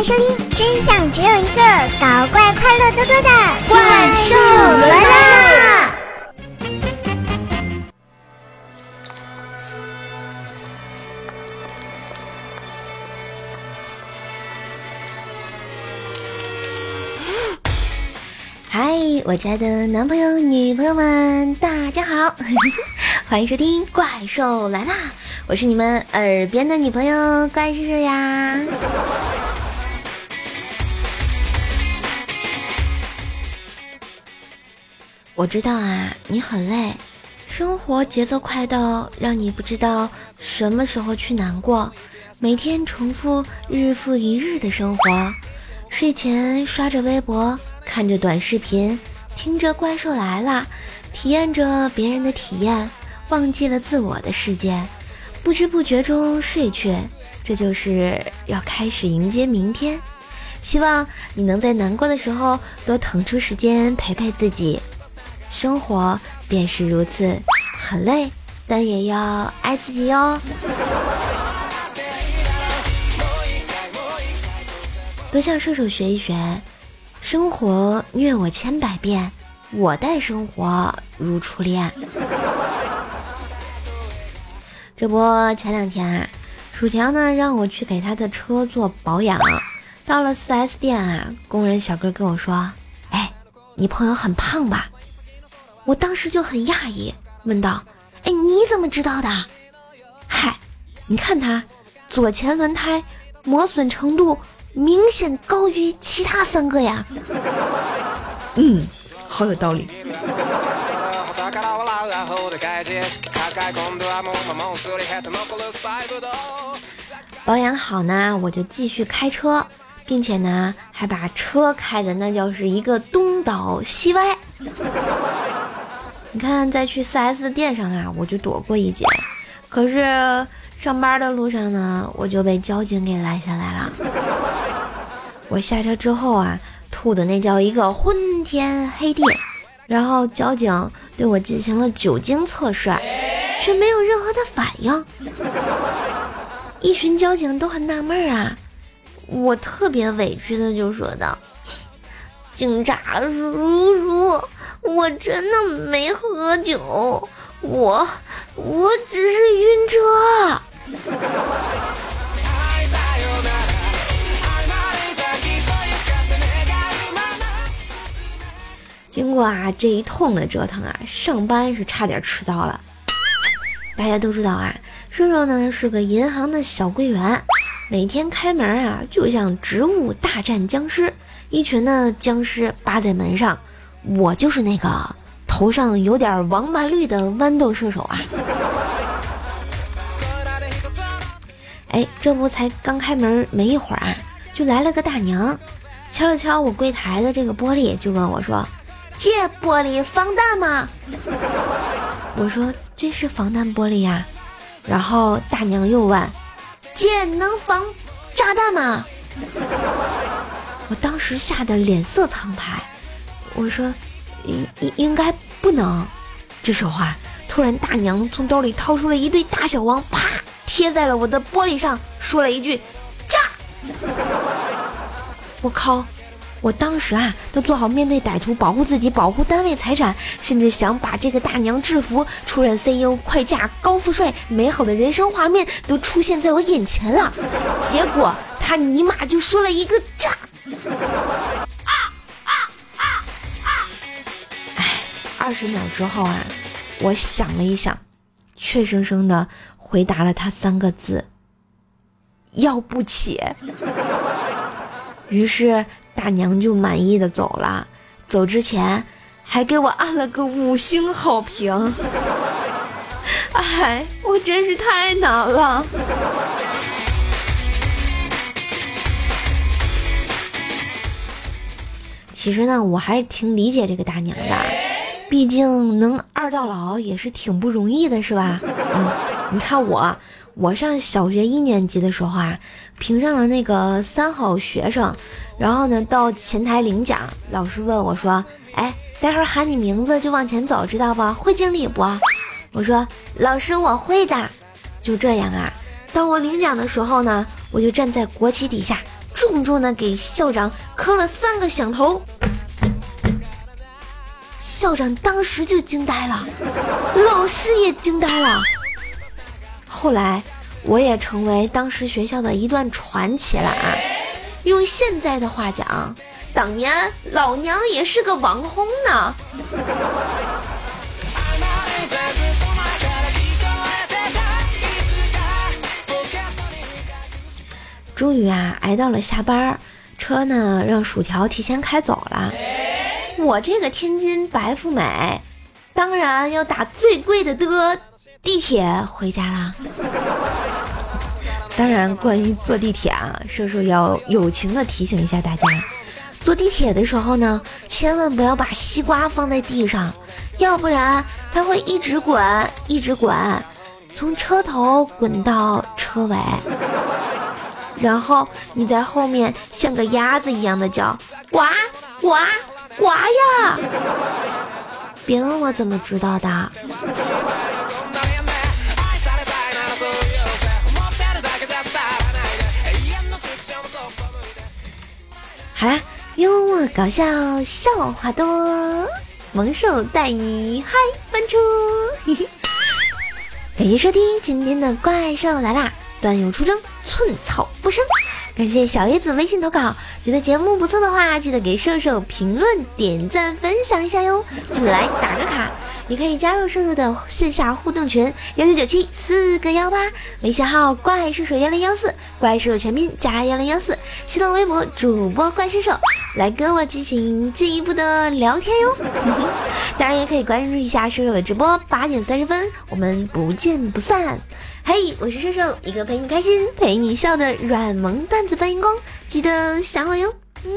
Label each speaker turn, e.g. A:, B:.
A: 迎收听，真相只有一个，搞怪快乐多多的
B: 怪兽来啦！嗨，我家的男朋友、女朋友们，大家好，欢迎收听《怪兽来啦》，我是你们耳边的女朋友怪兽兽呀。我知道啊，你很累，生活节奏快到让你不知道什么时候去难过，每天重复日复一日的生活，睡前刷着微博。看着短视频，听着怪兽来了，体验着别人的体验，忘记了自我的世界，不知不觉中睡去，这就是要开始迎接明天。希望你能在难过的时候多腾出时间陪陪自己。生活便是如此，很累，但也要爱自己哟。多向射手学一学。生活虐我千百遍，我待生活如初恋。这不，前两天啊，薯条呢让我去给他的车做保养。到了 4S 店啊，工人小哥跟我说：“哎，你朋友很胖吧？”我当时就很讶异，问道：“哎，你怎么知道的？”嗨，你看他左前轮胎磨损程度。明显高于其他三个呀。嗯，好有道理。保养好呢，我就继续开车，并且呢，还把车开的那叫是一个东倒西歪。你看，在去 4S 店上啊，我就躲过一劫，可是上班的路上呢，我就被交警给拦下来了。我下车之后啊，吐的那叫一个昏天黑地，然后交警对我进行了酒精测试，却没有任何的反应。一群交警都很纳闷啊，我特别委屈的就说道：“警察叔叔，我真的没喝酒，我我只是晕车。”经过啊这一通的折腾啊，上班是差点迟到了。大家都知道啊，瘦瘦呢是个银行的小柜员，每天开门啊就像植物大战僵尸，一群的僵尸扒在门上，我就是那个头上有点王八绿的豌豆射手啊。哎，这不才刚开门没一会儿啊，就来了个大娘，敲了敲我柜台的这个玻璃，就问我说。借玻璃防弹吗？我说这是防弹玻璃呀。然后大娘又问：借能防炸弹吗？我当时吓得脸色苍白。我说应应应该不能。这时候啊，突然大娘从兜里掏出了一对大小王，啪贴在了我的玻璃上，说了一句：炸！我靠！我当时啊，都做好面对歹徒、保护自己、保护单位财产，甚至想把这个大娘制服，出任 CEO、快嫁、高富帅，美好的人生画面都出现在我眼前了。结果他尼玛就说了一个炸！啊啊啊啊！哎，二十秒之后啊，我想了一想，怯生生的回答了他三个字：要不起。于是。大娘就满意的走了，走之前还给我按了个五星好评。哎，我真是太难了。其实呢，我还是挺理解这个大娘的，毕竟能二到老也是挺不容易的，是吧？嗯，你看我。我上小学一年级的时候啊，评上了那个三好学生，然后呢到前台领奖，老师问我说：“哎，待会儿喊你名字就往前走，知道不？会敬礼不？”我说：“老师，我会的。”就这样啊，当我领奖的时候呢，我就站在国旗底下，重重的给校长磕了三个响头。校长当时就惊呆了，老师也惊呆了。后来，我也成为当时学校的一段传奇了啊！用现在的话讲，当年老娘也是个网红呢。终于啊，挨到了下班，车呢让薯条提前开走了。我这个天津白富美，当然要打最贵的的地铁回家啦。当然，关于坐地铁啊，叔叔要友情的提醒一下大家：坐地铁的时候呢，千万不要把西瓜放在地上，要不然它会一直滚，一直滚，从车头滚到车尾。然后你在后面像个鸭子一样的叫，呱呱呱呀！别问我怎么知道的。好啦，幽默搞笑，笑话多，萌兽带你嗨翻车！感谢收听今天的怪兽来啦。段友出征，寸草不生。感谢小叶子微信投稿，觉得节目不错的话，记得给瘦瘦评论、点赞、分享一下哟。记得来打个卡，你可以加入射手的线下互动群幺九九七四个幺八，微信号怪射手幺零幺四，怪射手全拼加幺零幺四，新浪微博主播怪射手，来跟我进行进一步的聊天哟。当然也可以关注一下射手的直播，八点三十分，我们不见不散。嘿，我是射手，一个陪你开心、陪你笑的软萌段子搬运工，记得想我哟。嗯。